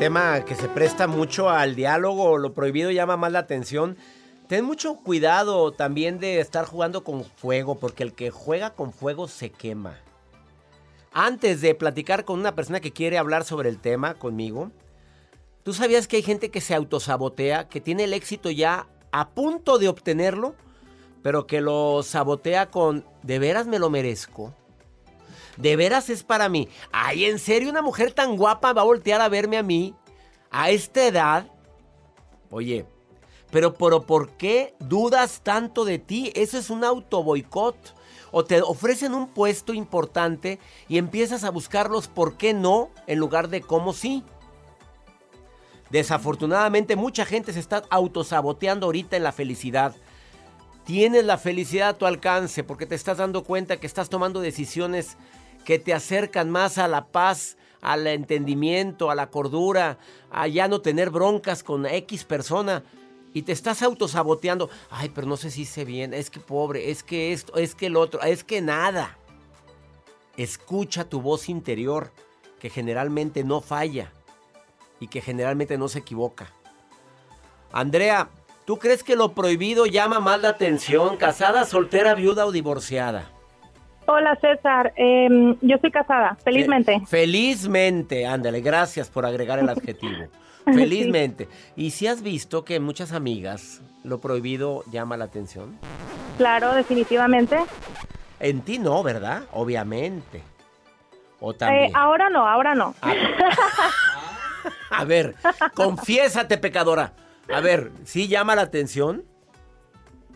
Tema que se presta mucho al diálogo, lo prohibido llama más la atención. Ten mucho cuidado también de estar jugando con fuego, porque el que juega con fuego se quema. Antes de platicar con una persona que quiere hablar sobre el tema conmigo, ¿tú sabías que hay gente que se autosabotea, que tiene el éxito ya a punto de obtenerlo, pero que lo sabotea con, ¿de veras me lo merezco? ¿De veras es para mí? Ay, ¿en serio una mujer tan guapa va a voltear a verme a mí a esta edad? Oye, pero, pero ¿por qué dudas tanto de ti? Eso es un auto boicot. O te ofrecen un puesto importante y empiezas a buscarlos por qué no en lugar de cómo sí. Desafortunadamente mucha gente se está autosaboteando ahorita en la felicidad. Tienes la felicidad a tu alcance porque te estás dando cuenta que estás tomando decisiones que te acercan más a la paz, al entendimiento, a la cordura, a ya no tener broncas con X persona. Y te estás autosaboteando. Ay, pero no sé si hice bien. Es que pobre, es que esto, es que el otro, es que nada. Escucha tu voz interior, que generalmente no falla y que generalmente no se equivoca. Andrea, ¿tú crees que lo prohibido llama más la atención? ¿Casada, soltera, viuda o divorciada? Hola César, Em, yo soy casada, felizmente. Fe- felizmente, ándale, gracias por agregar el adjetivo. Felizmente. ¿Y si has visto que muchas amigas lo prohibido llama la atención? Claro, definitivamente. En ti no, ¿verdad? Obviamente. O Eh, también. ahora no, ahora no. A ver, confiésate, pecadora. A ver, ¿sí llama la atención?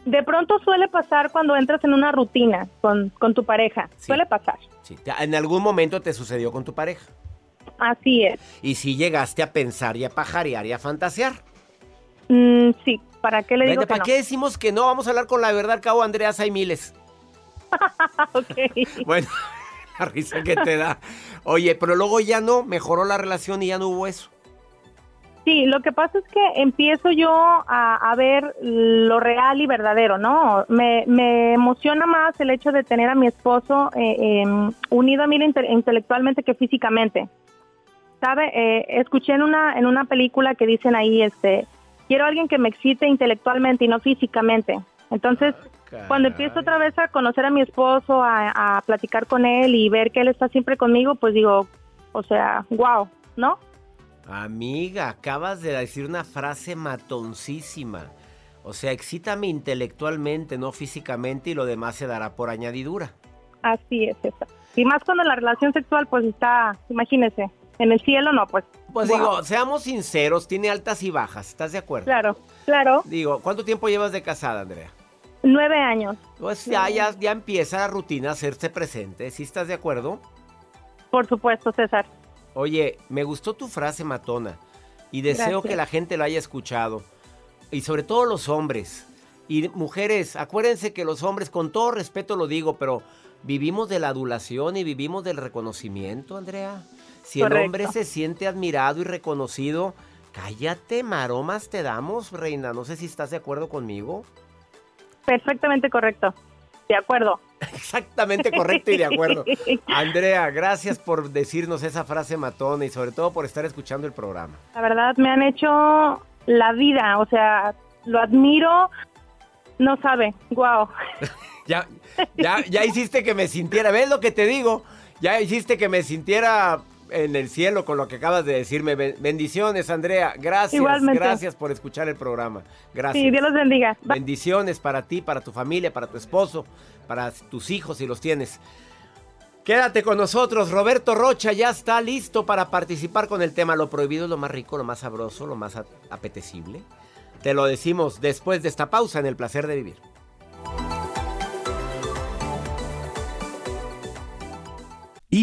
De pronto suele pasar cuando entras en una rutina con, con tu pareja. Sí. Suele pasar. Sí. En algún momento te sucedió con tu pareja. Así es. Y si llegaste a pensar y a pajarear y a fantasear. Mm, sí, ¿para qué le digo Vente, que ¿Para no? qué decimos que no? Vamos a hablar con la verdad, cabo, Andreas, hay miles. Ok. Bueno, la risa que te da. Oye, pero luego ya no, mejoró la relación y ya no hubo eso. Sí, lo que pasa es que empiezo yo a, a ver lo real y verdadero, ¿no? Me, me emociona más el hecho de tener a mi esposo eh, em, unido a mí inte- intelectualmente que físicamente. ¿Sabe? Eh, escuché en una, en una película que dicen ahí, este, quiero a alguien que me excite intelectualmente y no físicamente. Entonces, cuando empiezo otra vez a conocer a mi esposo, a, a platicar con él y ver que él está siempre conmigo, pues digo, o sea, wow, ¿no? Amiga, acabas de decir una frase matoncísima. O sea, excítame intelectualmente, no físicamente, y lo demás se dará por añadidura. Así es, esa. Y más cuando la relación sexual, pues está, imagínese, en el cielo no, pues. Pues wow. digo, seamos sinceros, tiene altas y bajas, ¿estás de acuerdo? Claro, claro. Digo, ¿cuánto tiempo llevas de casada, Andrea? Nueve años, Pues ya, ya, ya empieza la rutina a hacerse presente, ¿sí estás de acuerdo? por supuesto, César. Oye, me gustó tu frase matona y deseo Gracias. que la gente lo haya escuchado. Y sobre todo los hombres. Y mujeres, acuérdense que los hombres, con todo respeto lo digo, pero vivimos de la adulación y vivimos del reconocimiento, Andrea. Si el hombre se siente admirado y reconocido, cállate, maromas te damos, reina. No sé si estás de acuerdo conmigo. Perfectamente correcto. De acuerdo. Exactamente correcto y de acuerdo. Andrea, gracias por decirnos esa frase matona y sobre todo por estar escuchando el programa. La verdad, me han hecho la vida, o sea, lo admiro, no sabe, wow. Ya, ya, ya hiciste que me sintiera, ¿ves lo que te digo? Ya hiciste que me sintiera en el cielo con lo que acabas de decirme. Bendiciones, Andrea. Gracias. Igualmente. Gracias por escuchar el programa. Gracias. Sí, Dios los bendiga. Bendiciones para ti, para tu familia, para tu esposo, para tus hijos si los tienes. Quédate con nosotros, Roberto Rocha ya está listo para participar con el tema Lo prohibido es lo más rico, lo más sabroso, lo más apetecible. Te lo decimos después de esta pausa en el placer de vivir.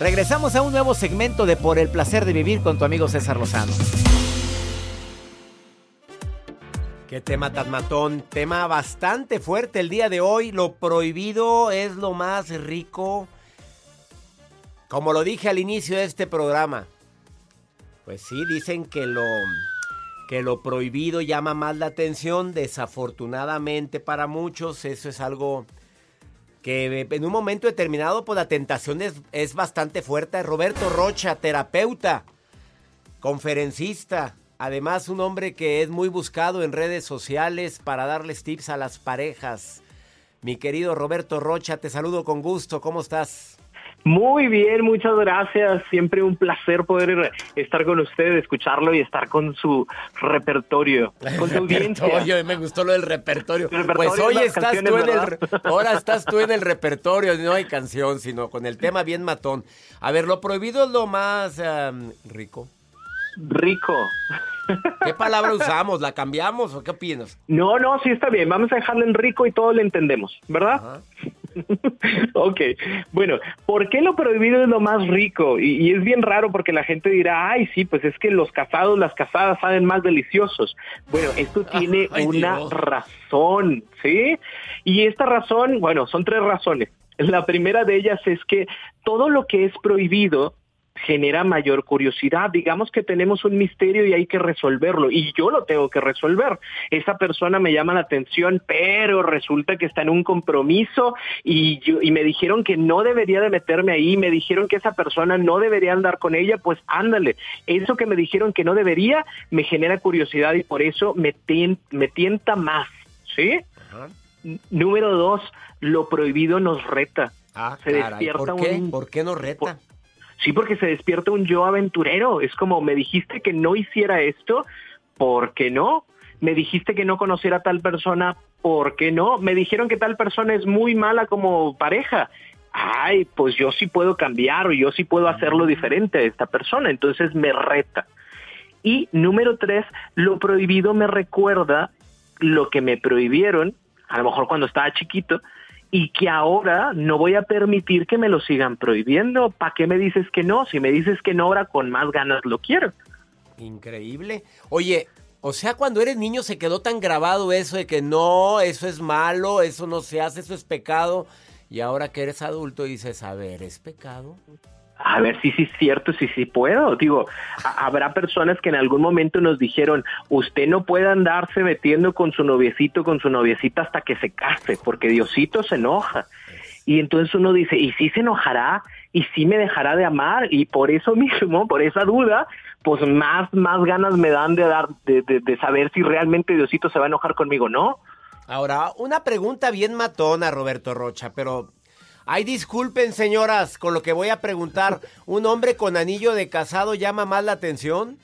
Regresamos a un nuevo segmento de Por el placer de vivir con tu amigo César Lozano. Qué tema tan matón, tema bastante fuerte el día de hoy. Lo prohibido es lo más rico. Como lo dije al inicio de este programa. Pues sí, dicen que lo que lo prohibido llama más la atención. Desafortunadamente para muchos eso es algo que en un momento determinado pues la tentación es, es bastante fuerte. Roberto Rocha, terapeuta, conferencista, además un hombre que es muy buscado en redes sociales para darles tips a las parejas. Mi querido Roberto Rocha, te saludo con gusto, ¿cómo estás? Muy bien, muchas gracias. Siempre un placer poder estar con usted, escucharlo y estar con su repertorio, con su audiencia. Repertorio, me gustó lo del repertorio. Pues es hoy estás tú en el, ahora estás tú en el repertorio, no hay canción, sino con el tema bien matón. A ver, lo prohibido es lo más am, rico. Rico. ¿Qué palabra usamos? ¿La cambiamos o qué opinas? No, no, sí está bien. Vamos a dejarlo en rico y todos le entendemos, ¿verdad? Ajá. ok, bueno, ¿por qué lo prohibido es lo más rico? Y, y es bien raro porque la gente dirá, ay, sí, pues es que los casados, las casadas saben más deliciosos. Bueno, esto tiene Ay, una Dios. razón, ¿sí? Y esta razón, bueno, son tres razones. La primera de ellas es que todo lo que es prohibido genera mayor curiosidad. Digamos que tenemos un misterio y hay que resolverlo y yo lo tengo que resolver. Esa persona me llama la atención, pero resulta que está en un compromiso y, yo, y me dijeron que no debería de meterme ahí, me dijeron que esa persona no debería andar con ella, pues ándale. Eso que me dijeron que no debería me genera curiosidad y por eso me, tien- me tienta más, ¿sí? Ajá. Número dos, lo prohibido nos reta. Ah, Se caray, despierta ¿por qué? un- ¿Por qué no reta? Sí, porque se despierta un yo aventurero. Es como, me dijiste que no hiciera esto, ¿por qué no? Me dijiste que no conociera a tal persona, ¿por qué no? Me dijeron que tal persona es muy mala como pareja. Ay, pues yo sí puedo cambiar o yo sí puedo hacerlo diferente a esta persona. Entonces me reta. Y número tres, lo prohibido me recuerda lo que me prohibieron, a lo mejor cuando estaba chiquito, y que ahora no voy a permitir que me lo sigan prohibiendo. ¿Para qué me dices que no? Si me dices que no, ahora con más ganas lo quiero. Increíble. Oye, o sea, cuando eres niño se quedó tan grabado eso de que no, eso es malo, eso no se hace, eso es pecado. Y ahora que eres adulto dices, a ver, ¿es pecado? A ver si sí es cierto, si sí puedo. Digo, habrá personas que en algún momento nos dijeron, usted no puede andarse metiendo con su noviecito, con su noviecita hasta que se case, porque Diosito se enoja. Y entonces uno dice, ¿y si se enojará? ¿Y si me dejará de amar? Y por eso mismo, por esa duda, pues más, más ganas me dan de dar, de, de- de saber si realmente Diosito se va a enojar conmigo, ¿no? Ahora, una pregunta bien matona, Roberto Rocha, pero... Ay, disculpen, señoras, con lo que voy a preguntar. ¿Un hombre con anillo de casado llama más la atención?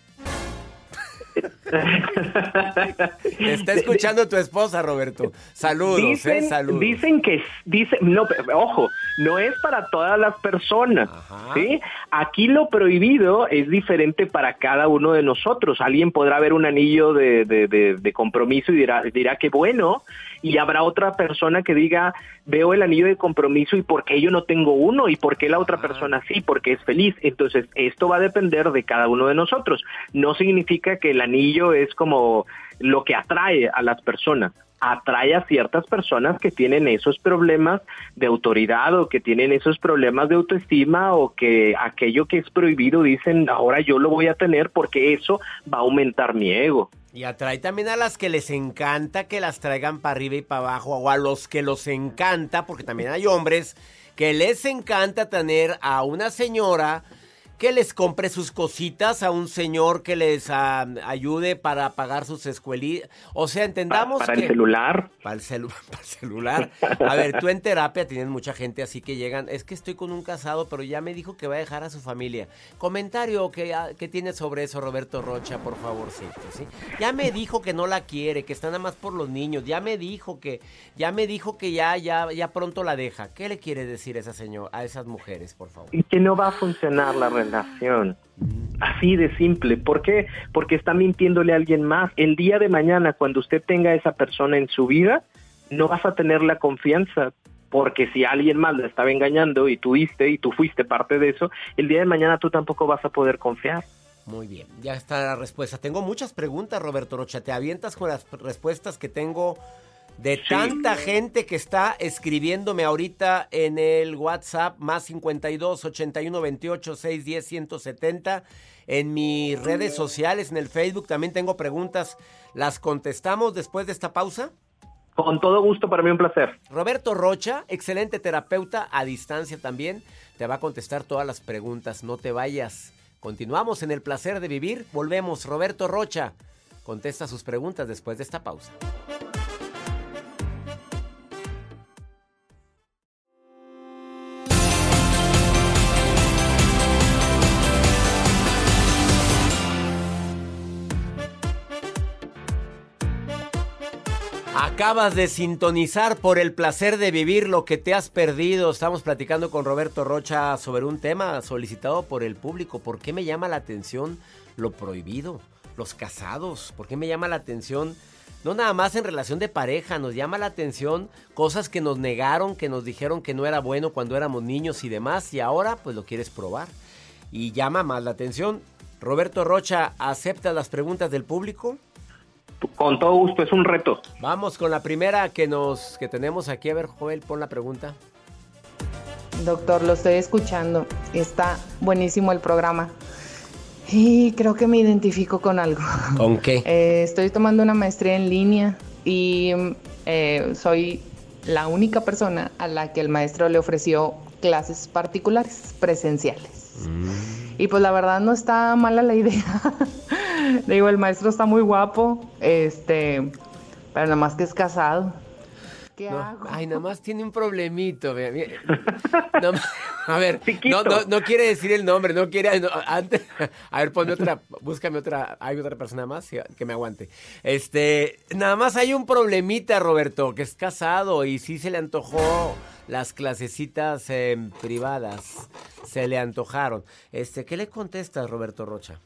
Está escuchando tu esposa, Roberto. Saludos, dicen, ¿eh? Saludos. Dicen que, dicen, no, ojo, no es para todas las personas. ¿sí? Aquí lo prohibido es diferente para cada uno de nosotros. Alguien podrá ver un anillo de, de, de, de compromiso y dirá, dirá que bueno, y habrá otra persona que diga, veo el anillo de compromiso y por qué yo no tengo uno y por qué la otra Ah. persona sí, porque es feliz. Entonces, esto va a depender de cada uno de nosotros. No significa que el anillo es como lo que atrae a las personas. Atrae a ciertas personas que tienen esos problemas de autoridad o que tienen esos problemas de autoestima o que aquello que es prohibido dicen, ahora yo lo voy a tener porque eso va a aumentar mi ego. Y atrae también a las que les encanta que las traigan para arriba y para abajo, o a los que los encanta, porque también hay hombres que les encanta tener a una señora que les compre sus cositas, a un señor que les ah, ayude para pagar sus escuelitas. O sea, Para, entendamos para que... el celular. Para el, celu- para el celular. A ver, tú en terapia tienes mucha gente así que llegan. Es que estoy con un casado, pero ya me dijo que va a dejar a su familia. Comentario que, ah, que tienes sobre eso, Roberto Rocha, por favorcito, ¿sí? Ya me dijo que no la quiere, que está nada más por los niños. Ya me dijo que, ya me dijo que ya, ya, ya pronto la deja. ¿Qué le quiere decir esa señora, a esas mujeres, por favor? y que no va a funcionar la relación. Así de simple. ¿Por qué? Porque está mintiéndole a alguien más. El día de mañana, cuando usted tenga a esa persona en su vida, no vas a tener la confianza. Porque si alguien más la estaba engañando y tú diste y tú fuiste parte de eso, el día de mañana tú tampoco vas a poder confiar. Muy bien, ya está la respuesta. Tengo muchas preguntas, Roberto Rocha. Te avientas con las respuestas que tengo de Sí. tanta gente que está escribiéndome ahorita en el WhatsApp más 52 81 28 610 170. En mis redes sociales, en el Facebook, también tengo preguntas. ¿Las contestamos después de esta pausa? Con todo gusto, para mí un placer. Roberto Rocha, excelente terapeuta a distancia también, te va a contestar todas las preguntas. No te vayas. Continuamos en el placer de vivir. Volvemos. Roberto Rocha contesta sus preguntas después de esta pausa. Acabas de sintonizar por el placer de vivir lo que te has perdido. Estamos platicando con Roberto Rocha sobre un tema solicitado por el público. ¿Por qué me llama la atención lo prohibido? Los casados. ¿Por qué me llama la atención? No nada más en relación de pareja, nos llama la atención cosas que nos negaron, que nos dijeron que no era bueno cuando éramos niños y demás, y ahora pues lo quieres probar. Y llama más la atención. Roberto Rocha, ¿acepta las preguntas del público? Con todo gusto, es un reto. Vamos con la primera que nos que tenemos aquí. A ver, Joel, pon la pregunta. Doctor, lo estoy escuchando. Está buenísimo el programa. Y creo que me identifico con algo. ¿Con qué? Eh, estoy tomando una maestría en línea y mm, eh, soy la única persona a la que el maestro le ofreció clases particulares, presenciales. Y pues la verdad no está mala la idea. Digo, el maestro está muy guapo, este, pero nada más que es casado. ¿Qué No, hago? ay, nada más tiene un problemito. ve- No, a ver, no, no, no quiere decir el nombre, no quiere. no, antes, a ver, ponme otra, búscame otra. Hay otra persona más que me aguante. Este, nada más hay un problemita, Roberto, que es casado y sí se le antojó las clasecitas eh, privadas. Se le antojaron. Este, ¿qué le contestas, Roberto Rocha?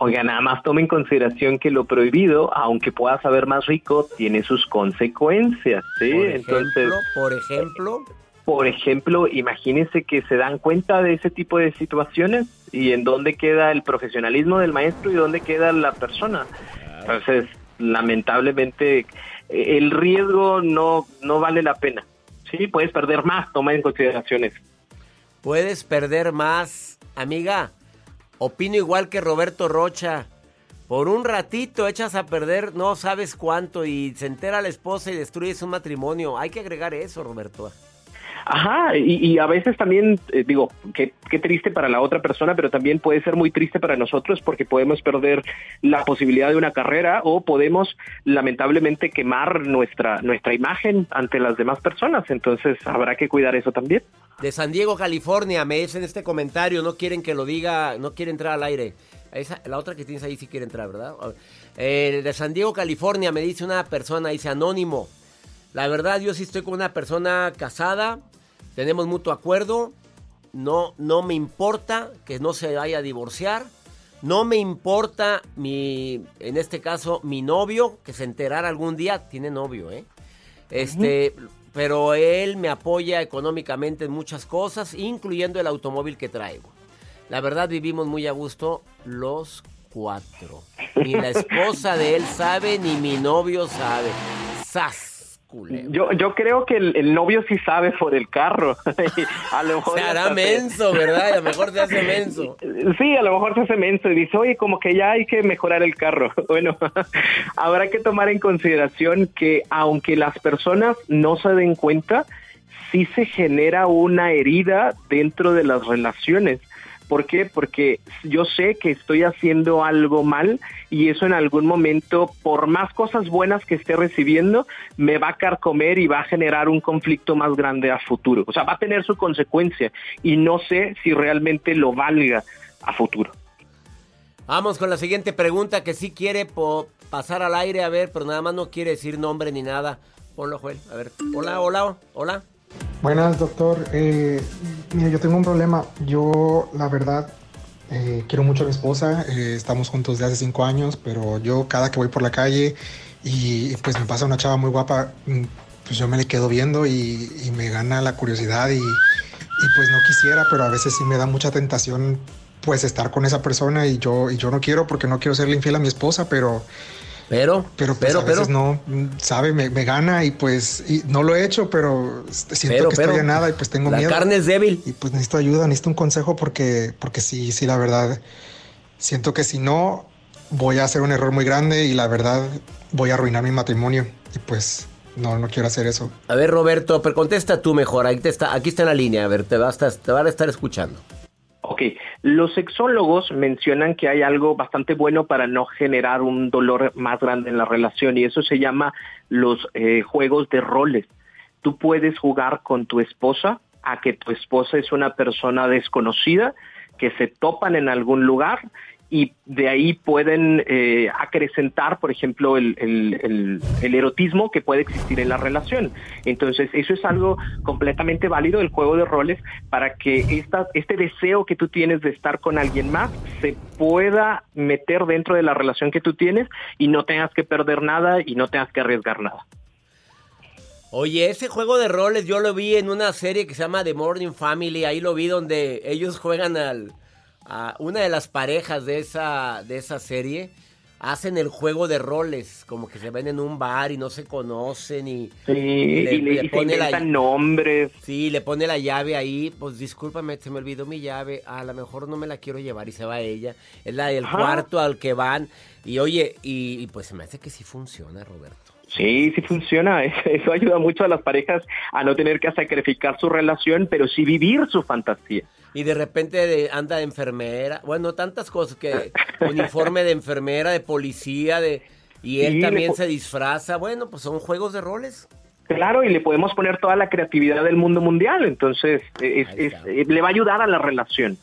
Oiga, nada más tome en consideración que lo prohibido, aunque pueda saber más rico, tiene sus consecuencias, ¿sí? Por Entonces, ejemplo, por ejemplo, por ejemplo, imagínense que se dan cuenta de ese tipo de situaciones y en dónde queda el profesionalismo del maestro y dónde queda la persona. Entonces, lamentablemente, eh, el riesgo no, no vale la pena. Sí, puedes perder más, toma en consideración eso. Puedes perder más. Amiga, opino igual que Roberto Rocha. Por un ratito echas a perder no sabes cuánto y se entera la esposa y destruyes un matrimonio. Hay que agregar eso, Roberto. Ajá, y, y a veces también, eh, digo, qué, qué triste para la otra persona, pero también puede ser muy triste para nosotros porque podemos perder la posibilidad de una carrera o podemos lamentablemente quemar nuestra, nuestra imagen ante las demás personas. Entonces habrá que cuidar eso también. De San Diego, California, me dicen este comentario, no quieren que lo diga, no quiere entrar al aire. La otra que tienes ahí sí quiere entrar, ¿verdad? Eh, de San Diego, California, me dice una persona, dice anónimo. La verdad, yo sí estoy con una persona casada, tenemos mutuo acuerdo, no, no me importa que no se vaya a divorciar, no me importa mi, en este caso, mi novio, que se enterara algún día, tiene novio, ¿eh? Este, pero él me apoya económicamente en muchas cosas, incluyendo el automóvil que traigo. La verdad vivimos muy a gusto los cuatro. Ni la esposa de él sabe, ni mi novio sabe. ¡Sas! Yo, yo creo que el, novio sí sabe por el carro. a lo mejor se hará menso, ¿verdad? A lo mejor se hace menso. Sí, a lo mejor se hace menso y dice, oye, como que ya hay que mejorar el carro. Bueno, habrá que tomar en consideración que aunque las personas no se den cuenta, sí se genera una herida dentro de las relaciones. ¿Por qué? Porque yo sé que estoy haciendo algo mal y eso en algún momento, por más cosas buenas que esté recibiendo, me va a carcomer y va a generar un conflicto más grande a futuro. O sea, va a tener su consecuencia y no sé si realmente lo valga a futuro. Vamos con la siguiente pregunta que sí quiere pasar al aire, a ver, pero nada más no quiere decir nombre ni nada. Ponlo, Joel. A ver. Hola, hola, hola. Buenas, doctor. Eh, yo tengo un problema. Yo, la verdad, eh, quiero mucho a mi esposa. Eh, estamos juntos desde hace cinco años, pero yo cada que voy por la calle y pues me pasa una chava muy guapa, mm, pues yo me le quedo viendo y, me gana la curiosidad y, y, pues no quisiera, pero a veces sí me da mucha tentación pues estar con esa persona y yo, y yo no quiero porque no quiero serle infiel a mi esposa, pero pero, pero, pues, pero, a veces no, sabe, me, gana y pues no lo he hecho, pero siento que estoy nada y pues tengo miedo. La carne es débil. Y pues necesito ayuda, necesito un consejo porque, porque sí, sí, la verdad, siento que si no, voy a hacer un error muy grande y la verdad voy a arruinar mi matrimonio y pues no, no quiero hacer eso. A ver, Roberto, pero contesta tú mejor, aquí, está, aquí está en la línea, a ver, te, vas te van a estar escuchando. Ok, los sexólogos mencionan que hay algo bastante bueno para no generar un dolor más grande en la relación y eso se llama los eh, juegos de roles. Tú puedes jugar con tu esposa a que tu esposa es una persona desconocida, que se topan en algún lugar y de ahí pueden eh, acrecentar, por ejemplo, el, erotismo que puede existir en la relación. Entonces, eso es algo completamente válido, el juego de roles, para que esta, este deseo que tú tienes de estar con alguien más se pueda meter dentro de la relación que tú tienes y no tengas que perder nada y no tengas que arriesgar nada. Oye, ese juego de roles yo lo vi en una serie que se llama The Morning Family, ahí lo vi donde ellos juegan al una de las parejas de esa, de esa serie hacen el juego de roles, como que se ven en un bar y no se conocen y, le, pone la, nombres. Sí, le pone la llave ahí, pues discúlpame, se me olvidó mi llave, a lo mejor no me la quiero llevar y se va ella. Es la del cuarto al que van y oye, y, pues se me hace que sí funciona, Roberto. Sí, sí funciona. Eso ayuda mucho a las parejas a no tener que sacrificar su relación, pero sí vivir su fantasía y de repente anda de enfermera, bueno, tantas cosas que uniforme de enfermera, de policía, de y él también se disfraza, bueno, pues son juegos de roles. Claro, y le podemos poner toda la creatividad del mundo mundial, entonces eh, le va a ayudar a la relación.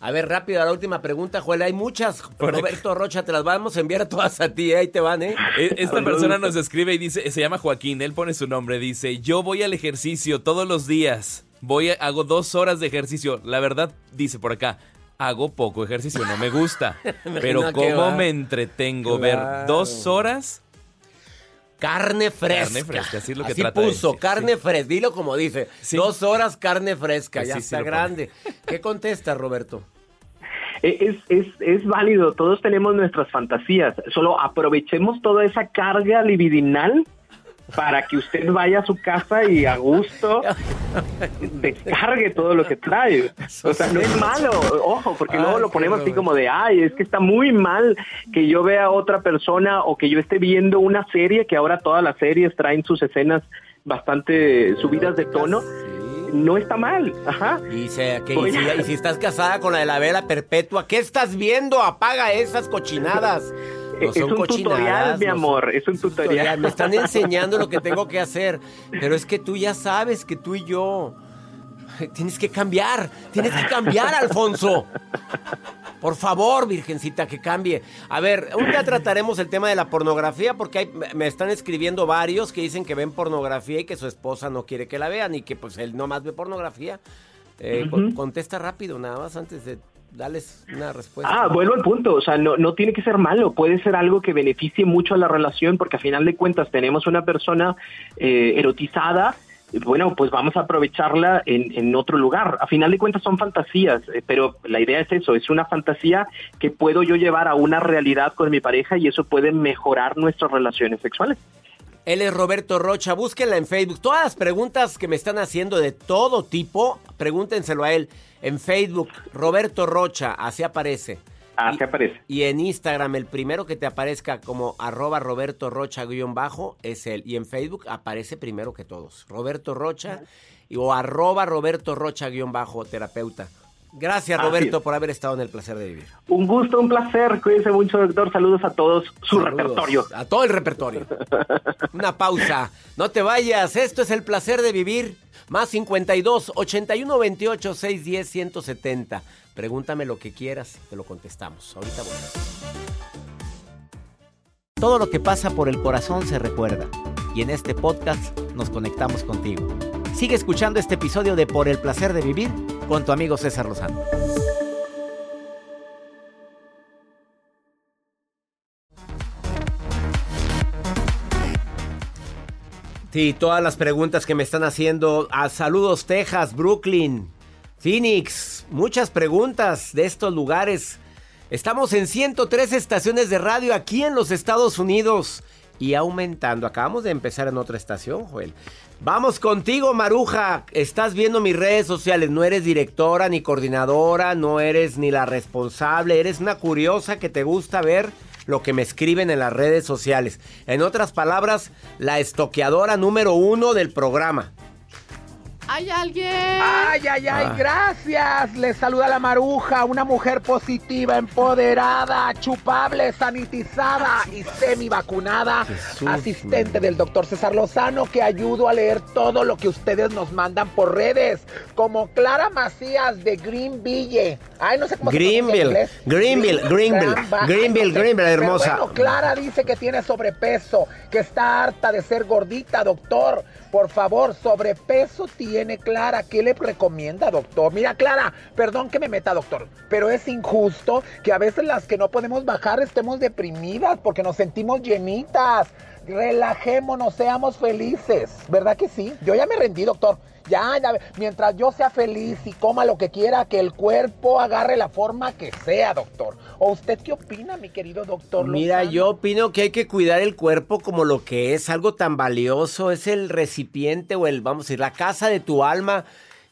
A ver, rápido, la última pregunta, Joel. Hay muchas. Roberto Rocha, te las vamos a enviar todas a ti. ¿eh? Ahí te van, ¿eh? E, esta persona nos escribe y dice, se llama Joaquín, él pone su nombre, dice, yo voy al ejercicio todos los días. Voy, hago dos horas de ejercicio. La verdad, dice por acá, hago poco ejercicio, no me gusta. pero ¿cómo me entretengo? Ver dos horas Carne fresca. Carne fresca, así es lo que así puso, carne fresca. Dilo como dice. Dos horas carne fresca, ya está grande. ¿Qué contesta, Roberto? Eh, es, es, es, válido, todos tenemos nuestras fantasías, solo aprovechemos toda esa carga libidinal para que usted vaya a su casa y a gusto descargue todo lo que trae. O sea, no es malo, ojo, porque luego lo ponemos así como de, ay, es que está muy mal que yo vea a otra persona o que yo esté viendo una serie, que ahora todas las series traen sus escenas bastante subidas de tono. No está mal, ajá. Y, y si estás casada con la de la vela perpetua, ¿qué estás viendo? Apaga esas cochinadas es un tutorial, mi amor, es un tutorial. Me están enseñando lo que tengo que hacer, pero es que tú ya sabes que tú y yo tienes que cambiar, tienes que cambiar, Alfonso. Por favor, virgencita, que cambie. A ver, un día trataremos el tema de la pornografía porque hay- me están escribiendo varios que dicen que ven pornografía y que su esposa no quiere que la vean y que pues él nomás ve pornografía. Eh, contesta rápido, nada más antes de darles una respuesta. Ah, vuelvo al punto, o sea, no, no tiene que ser malo, puede ser algo que beneficie mucho a la relación porque a final de cuentas tenemos una persona eh, erotizada, bueno, pues vamos a aprovecharla en, en otro lugar. A final de cuentas son fantasías, eh, pero la idea es eso, es una fantasía que puedo yo llevar a una realidad con mi pareja y eso puede mejorar nuestras relaciones sexuales. Él es Roberto Rocha, búsquenla en Facebook. Todas las preguntas que me están haciendo de todo tipo, pregúntenselo a él. En Facebook, Roberto Rocha, así aparece. Así aparece. Y en Instagram, el primero que te aparezca como arroba Roberto Rocha guion bajo es él. Y en Facebook aparece primero que todos. Roberto Rocha y- o arroba Roberto Rocha guion bajo terapeuta. Gracias Roberto por haber estado en el placer de vivir. Un gusto, un placer, cuídense mucho, doctor, saludos a todos, su Saludos repertorio. A todo el repertorio. Una pausa. No te vayas. Esto es el placer de vivir. Más 52 81 28 610 170. Pregúntame lo que quieras, te lo contestamos. Ahorita voy. Todo lo que pasa por el corazón se recuerda. Y en este podcast nos conectamos contigo. Sigue escuchando este episodio de Por el placer de vivir con tu amigo César Lozano. Sí, todas las preguntas que me están haciendo. A saludos, Texas, Brooklyn, Phoenix. Muchas preguntas de estos lugares. Estamos en 103 estaciones de radio aquí en los Estados Unidos y aumentando. Acabamos de empezar en otra estación, Joel. Vamos contigo, Maruja. Estás viendo mis redes sociales. No eres directora ni coordinadora, no eres ni la responsable. Eres una curiosa que te gusta ver lo que me escriben en las redes sociales. En otras palabras, la estoqueadora número uno del programa. ¿Hay alguien? Ay, ay, ay, Ah. gracias. Les saluda la maruja, una mujer positiva, empoderada, chupable, sanitizada y semi vacunada. Jesús, asistente del doctor César Lozano, que ayudo a leer todo lo que ustedes nos mandan por redes. Como Clara Macías de Greenville. Ay, no sé cómo se Greenville, inglés. Greenville, Greenville, Greenville. Greenville, Pero hermosa. bueno, Clara dice que tiene sobrepeso, que está harta de ser gordita, doctor. Por favor, sobrepeso tiene Clara. ¿Qué le recomienda, doctor? Mira, Clara, perdón que me meta, doctor, pero es injusto que a veces las que no podemos bajar estemos deprimidas porque nos sentimos llenitas. Relajémonos, seamos felices. ¿Verdad que sí? Yo ya me rendí, doctor. Ya, ya, mientras yo sea feliz y coma lo que quiera, que el cuerpo agarre la forma que sea, doctor. ¿O usted qué opina, mi querido doctor? Mira, Lozano? yo opino que hay que cuidar el cuerpo como lo que es, algo tan valioso, es el recipiente o el, vamos a decir, la casa de tu alma.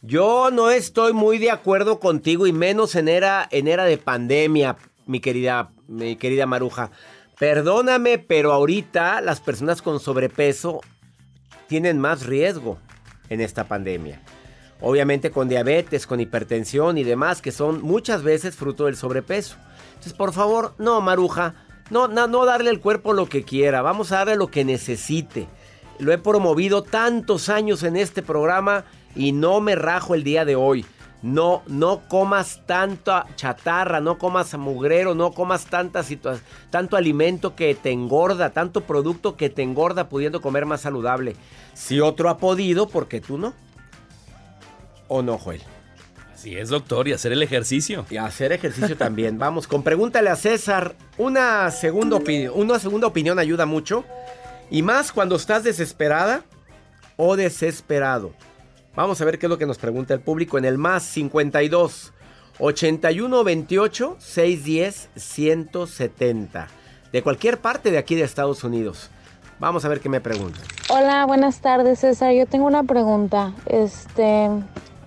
Yo no estoy muy de acuerdo contigo y menos en era, en era de pandemia, mi querida, mi querida Maruja. Perdóname, pero ahorita las personas con sobrepeso tienen más riesgo en esta pandemia. Obviamente con diabetes, con hipertensión y demás, que son muchas veces fruto del sobrepeso. Entonces, por favor, no, Maruja, no, no, no darle al cuerpo lo que quiera, vamos a darle lo que necesite. Lo he promovido tantos años en este programa y no me rajo el día de hoy. No, no comas tanta chatarra, no comas mugrero, no comas tanta tanto alimento que te engorda, tanto producto que te engorda pudiendo comer más saludable. Si otro ha podido, ¿por qué tú no? ¿O no, Joel? Así es, doctor, y hacer el ejercicio. Y hacer ejercicio también. Vamos, con pregúntale a César. Una segunda, una segunda opinión ayuda mucho. Y más cuando estás desesperada o desesperado. Vamos a ver qué es lo que nos pregunta el público en el más 52 81 28 610 170. De cualquier parte de aquí de Estados Unidos. Vamos a ver qué me pregunta. Hola, buenas tardes, César. Yo tengo una pregunta. Este,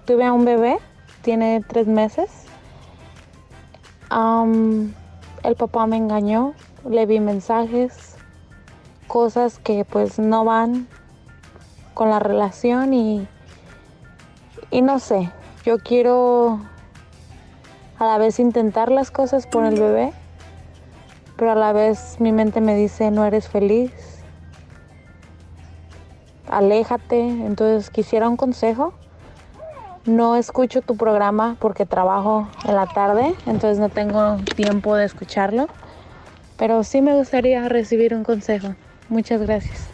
tuve a un bebé, tiene tres meses. El papá me engañó, le vi mensajes, cosas que pues no van con la relación y, y no sé, yo quiero a la vez intentar las cosas por el bebé, pero a la vez mi mente me dice no eres feliz aléjate. Entonces quisiera un consejo. No escucho tu programa porque trabajo en la tarde, entonces no tengo tiempo de escucharlo. Pero sí me gustaría recibir un consejo. Muchas gracias.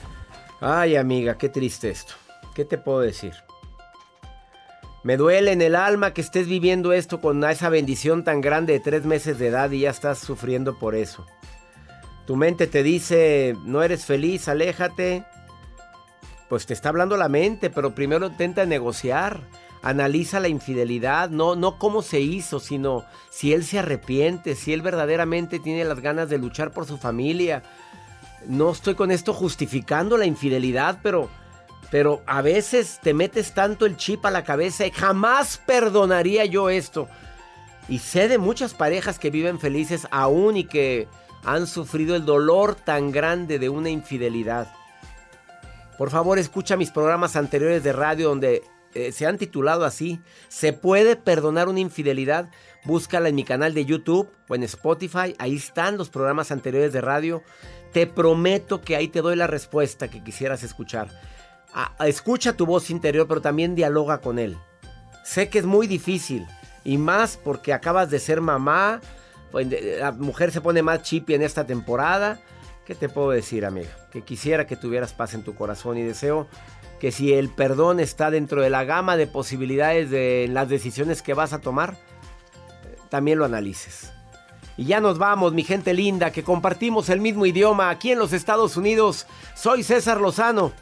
Ay, amiga, qué triste esto. ¿Qué te puedo decir? Me duele en el alma que estés viviendo esto con esa bendición tan grande de tres meses de edad y ya estás sufriendo por eso. Tu mente te dice, no eres feliz, aléjate. Pues te está hablando la mente, pero primero intenta negociar. Analiza la infidelidad, no, no cómo se hizo, sino si él se arrepiente, si él verdaderamente tiene las ganas de luchar por su familia. No estoy con esto justificando la infidelidad, pero, pero a veces te metes tanto el chip a la cabeza y jamás perdonaría yo esto. Y sé de muchas parejas que viven felices aún y que han sufrido el dolor tan grande de una infidelidad. Por favor, escucha mis programas anteriores de radio donde eh, se han titulado así. ¿Se puede perdonar una infidelidad? Búscala en mi canal de YouTube o en Spotify. Ahí están los programas anteriores de radio. Te prometo que ahí te doy la respuesta que quisieras escuchar. Escucha tu voz interior, pero también dialoga con él. Sé que es muy difícil. Y más porque acabas de ser mamá. Pues, la mujer se pone más chipi en esta temporada. ¿Qué te puedo decir, amiga? Que quisiera que tuvieras paz en tu corazón y deseo que si el perdón está dentro de la gama de posibilidades de las decisiones que vas a tomar, eh, también lo analices. Y ya nos vamos, mi gente linda, que compartimos el mismo idioma aquí en los Estados Unidos. Soy César Lozano,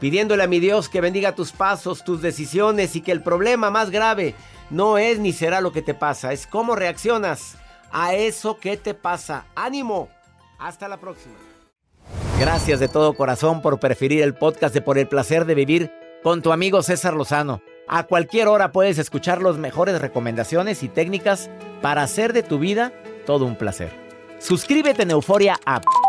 pidiéndole a mi Dios que bendiga tus pasos, tus decisiones y que el problema más grave no es ni será lo que te pasa, es cómo reaccionas a eso que te pasa. Ánimo, hasta la próxima. Gracias de todo corazón por preferir el podcast de Por el placer de vivir con tu amigo César Lozano. A cualquier hora puedes escuchar las mejores recomendaciones y técnicas para hacer de tu vida todo un placer. Suscríbete en Euforia App